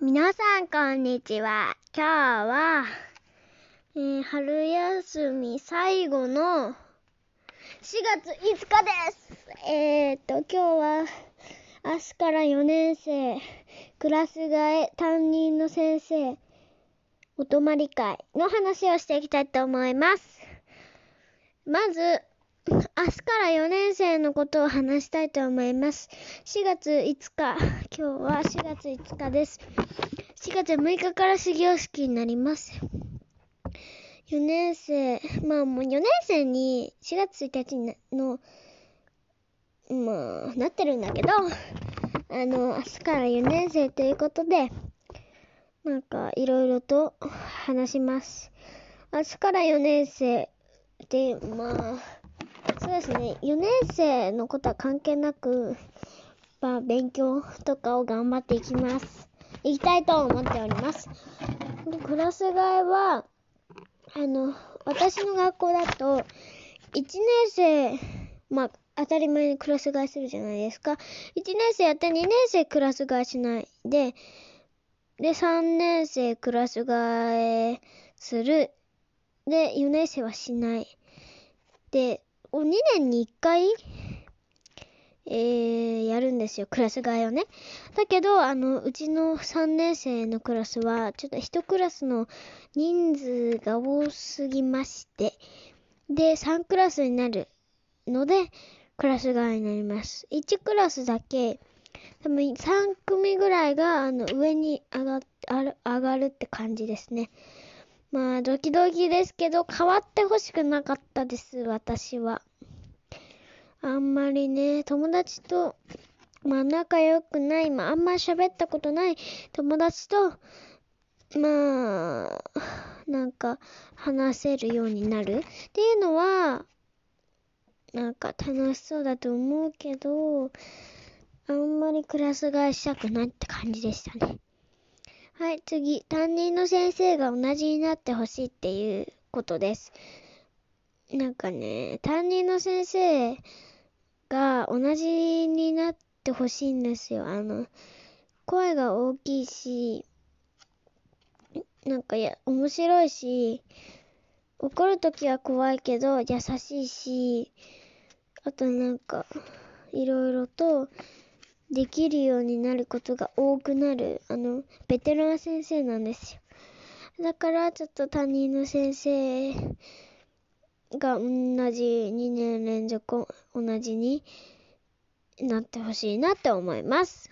皆さん、こんにちは。今日は、えー春休み最後の4月5日です。えーっと、今日は、明日から4年生、クラス替え、担任の先生、お泊まり会の話をしていきたいと思います。まず、明日から4年生のことを話したいと思います。4月5日、今日は4月5日です。4月6日から始業式になります。4年生、まあもう4年生に4月1日の、まあ、なってるんだけど、あの、明日から4年生ということで、なんかいろいろと話します。明日から4年生で、まあ、そうですね、4年生のことは関係なく、まあ、勉強とかを頑張っていきます。いきたいと思っております。でクラス替えは、あの、私の学校だと、1年生、まあ、当たり前にクラス替えするじゃないですか。1年生やって2年生クラス替えしないで、で、3年生クラス替えする。で、4年生はしない。で、2年に1回、えー、やるんですよ、クラス替えをね。だけど、あの、うちの3年生のクラスは、ちょっと1クラスの人数が多すぎまして、で、3クラスになるので、クラス替えになります。1クラスだけ、多分3組ぐらいが、あの、上に上が上がるって感じですね。まあ、ドキドキですけど、変わってほしくなかったです、私は。あんまりね、友達と、まあ仲良くない、まああんま喋ったことない友達と、まあ、なんか話せるようになるっていうのは、なんか楽しそうだと思うけど、あんまりクラス替えしたくないって感じでしたね。はい、次。担任の先生が同じになってほしいっていうことです。なんかね、担任の先生が同じになってほしいんですよ。あの、声が大きいし、なんかや、面白いし、怒るときは怖いけど優しいし、あとなんか、いろいろとできるようになることが多くなる、あの、ベテラン先生なんですよ。だから、ちょっと担任の先生が同じ2年連続同じになってほしいなって思います。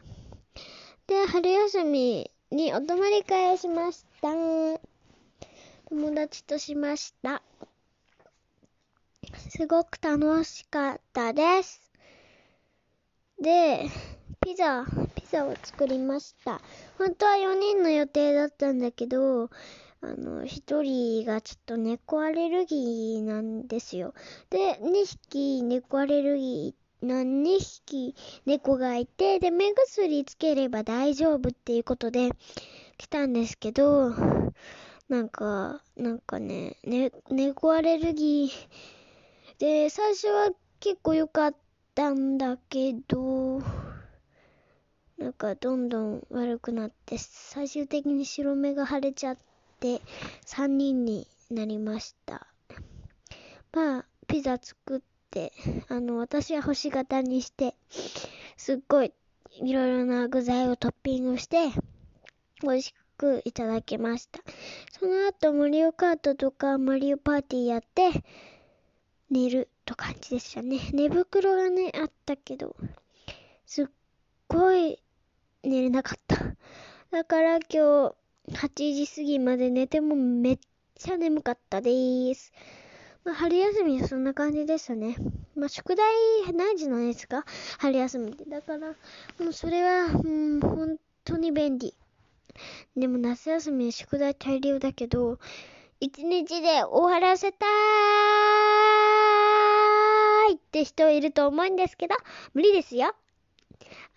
で、春休みにお泊まり会をしました。友達としました。すごく楽しかったです。で、ピザ、ピザを作りました。本当は4人の予定だったんだけど、あの、1人がちょっと猫アレルギーなんですよ。で、2匹猫アレルギーな2匹猫がいて、で、目薬つければ大丈夫っていうことで来たんですけど、なんか、なんかね、ね、猫アレルギーで、最初は結構良かったんだけど、なんかどんどん悪くなって、最終的に白目が腫れちゃって、3人になりました。まあ、ピザ作って、あの、私は星型にして、すっごいいろいろな具材をトッピングして、美味しくいただきました。その後、マリオカートとかマリオパーティーやって、寝ると感じでしたね。寝袋がね、あったけど、すっごい寝れなかった。だから今日、8時過ぎまで寝てもめっちゃ眠かったです。まあ、春休みはそんな感じでしたね。まあ、宿題ないじゃないですか。春休みって。だから、もうそれは、うん、本当に便利。でも夏休みは宿題大量だけど、一日で終わらせたーいって人いると思うんですけど、無理ですよ。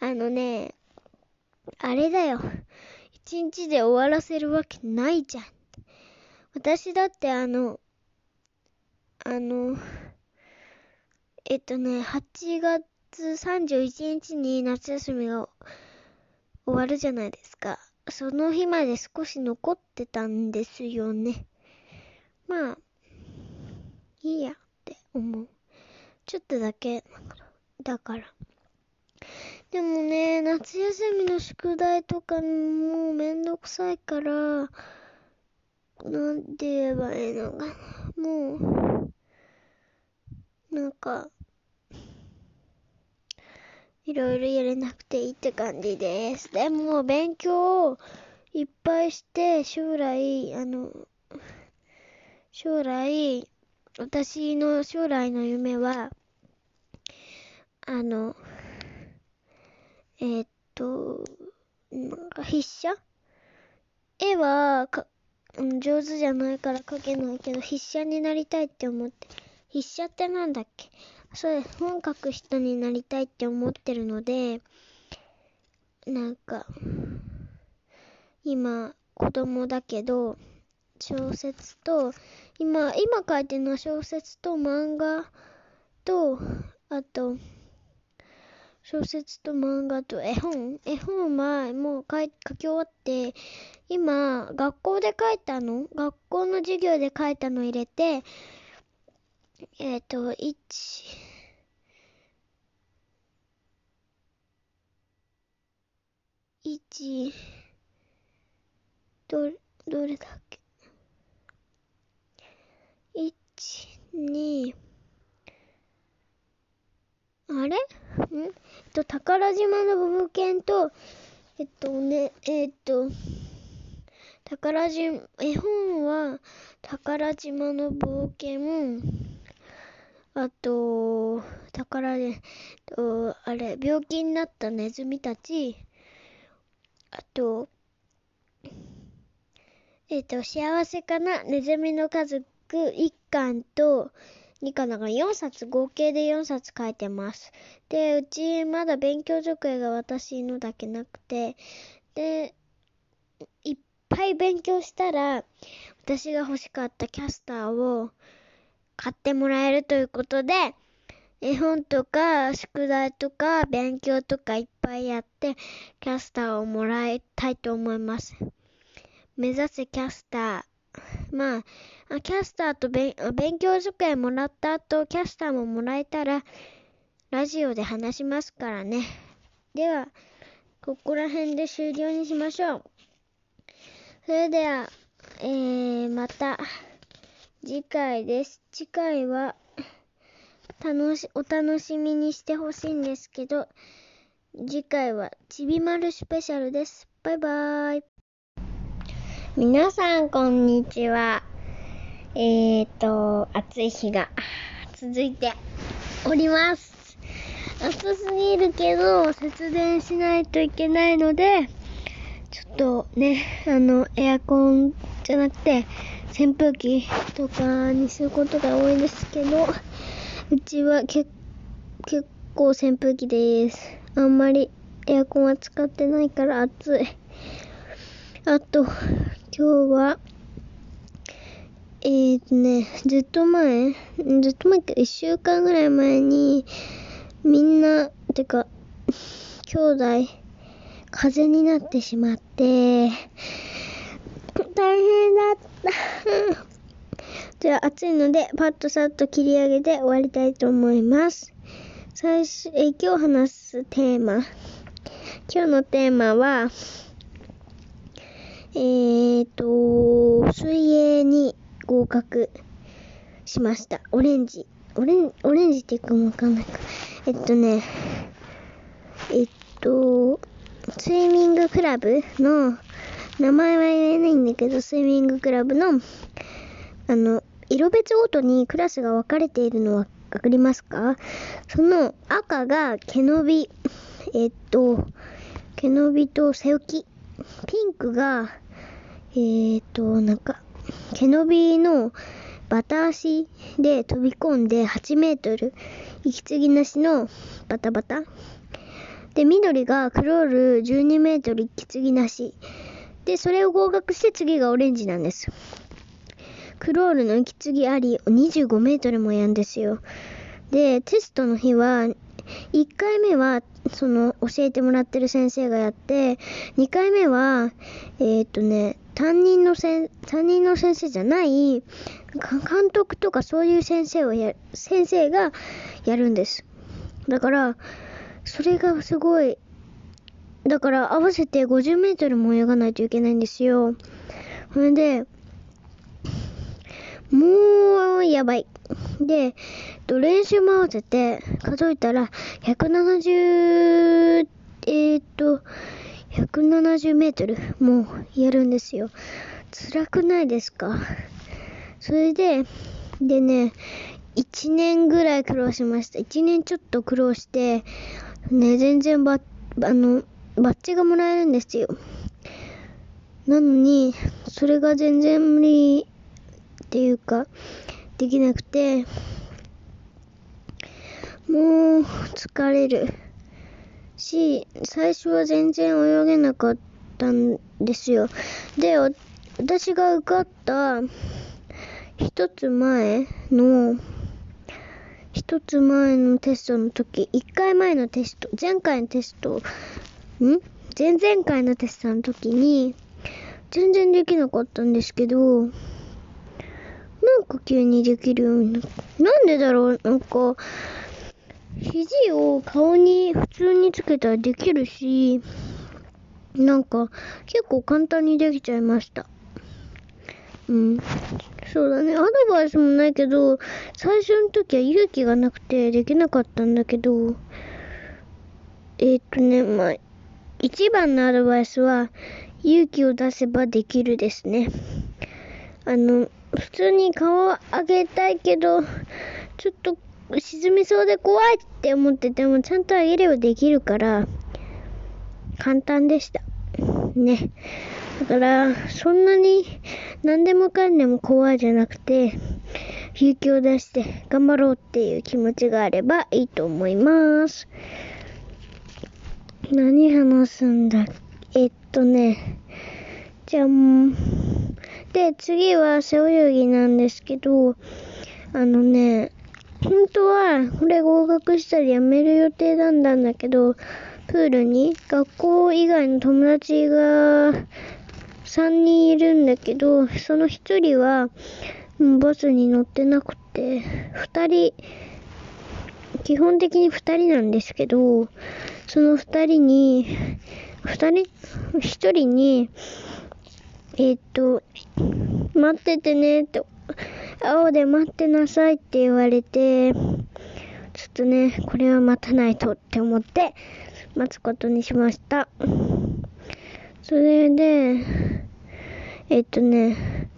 あのね、あれだよ。一日で終わらせるわけないじゃん。私だってあの、あの、えっとね、8月31日に夏休みが終わるじゃないですか。その日まで少し残ってたんですよね。まあ、いいやって思う。ちょっとだけ、だから。でもね、夏休みの宿題とかもうめんどくさいから、なんて言えばいいのかな。もう、なんか、いろいろやれなくていいって感じです。でも、勉強をいっぱいして、将来、あの、将来、私の将来の夢は、あの、えー、っと、なんか筆写絵はか、上手じゃないから描けないけど、筆写になりたいって思って。筆写ってなんだっけ？そうです、本書く人になりたいって思ってるので、なんか、今、子供だけど、小説と、今、今書いてるのは小説と漫画と、あと、小説と漫画と絵本？絵本はもう書い書き終わって、今、学校で書いたの？学校の授業で書いたの入れて、えっ、ー、と、1、1、ど、どれだっけ ?1、2、あれ？ん？えっと、宝島の冒険と、えっとね、えっと、宝島、絵本は、宝島の冒険、あと、宝で、と、あれ、病気になったネズミたち、あと、えっと、幸せかな？ネズミの家族一巻と、2巻だから4冊、合計で4冊書いてます。で、うちまだ勉強机が私のだけなくて、で、いっぱい勉強したら、私が欲しかったキャスターを買ってもらえるということで、絵本とか宿題とか勉強とかいっぱいやってキャスターをもらいたいと思います。目指せキャスター。まあ、キャスターと勉強机もらった後、キャスターももらえたら、ラジオで話しますからね。では、ここら辺で終了にしましょう。それでは、えー、また、次回です。次回は、楽し、お楽しみにしてほしいんですけど、次回はちびまるスペシャルです。バイバーイ。皆さん、こんにちは。えーと、暑い日が続いております。暑すぎるけど、節電しないといけないので、ちょっとね、あの、エアコンじゃなくて、扇風機とかにすることが多いですけど、うちは結構扇風機です。あんまりエアコンは使ってないから暑い。あと、今日は、えーとね、ずっと前、ずっと前か、一週間ぐらい前に、みんな、てか、兄弟、風邪になってしまって、大変だった。じゃあ暑いので、パッとさっと切り上げて終わりたいと思います。最初、え今日話すテーマ。今日のテーマは、えーと、水泳に合格しました。オレンジ。オレンオレンジっていうかもわかんないか。えっとね、えっと、スイミングクラブの、名前は言えないんだけど、スイミングクラブのあの、色別ごとにクラスが分かれているのはわかりますか？その赤が毛伸び、えっと、毛伸びと背浮き。ピンクが、えっと、なんか、毛伸びのバタ足で飛び込んで8メートル、息継ぎなしのバタバタ。で、緑がクロール12メートル息継ぎなし。で、それを合格して次がオレンジなんです。クロールの息継ぎあり25メートルもやんですよ。で、テストの日は、1回目はその、教えてもらってる先生がやって、2回目は、えーっとね、担任のせ、担任の先生じゃない、監督とかそういう先生をや、先生がやるんです。だから、それがすごい、だから合わせて50メートルも泳がないといけないんですよ。それで、もう、やばい。で、練習も合わせて数えたら、170、えーっと、170メートルもやるんですよ。辛くないですか？それで、でね、1年ぐらい苦労しました。1年ちょっと苦労して、ね、全然ば、あの、バッジがもらえるんですよ。なのに、それが全然無理っていうか、できなくて、もう疲れるし、最初は全然泳げなかったんですよ。で、私が受かった一つ前の、一つ前のテストの時、一回前のテスト、前回のテスト、ん？前々回のテストの時に、全然できなかったんですけど、なんか急にできるようになった。なんでだろう？なんか、肘を顔に普通につけたらできるし、なんか結構簡単にできちゃいました。うん。そうだね。アドバイスもないけど、最初の時は勇気がなくてできなかったんだけど、えーっとね、まあ、一番のアドバイスは、勇気を出せばできるですね。あの、普通に顔を上げたいけど、ちょっと沈みそうで怖いって思ってても、ちゃんと上げればできるから、簡単でした。ね。だから、そんなに何でもかんでも怖いじゃなくて、勇気を出して頑張ろうっていう気持ちがあればいいと思います。何話すんだえっとね、じゃあもう、で、次は背泳ぎなんですけど、あのね、本当はこれ合格したら辞める予定なんだんだけど、プールに学校以外の友達が3人いるんだけど、その1人はバスに乗ってなくて、2人、基本的に2人なんですけど、その2人に、2人 ?1 人に、えーっと、待っててねって、青で待ってなさいって言われて、ちょっとね、これは待たないとって思って、待つことにしました。それで、えっとね、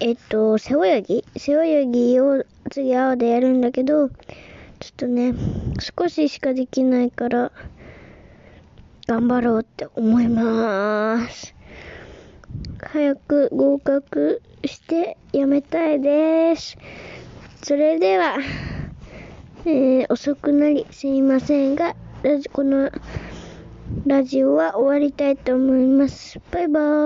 えっと、背泳ぎ？背泳ぎを次青でやるんだけど、ちょっとね、少ししかできないから、頑張ろうって思います。早く合格してやめたいです。それでは、えー遅くなりすいませんが、ラジこのラジオは終わりたいと思います。バイバーイ。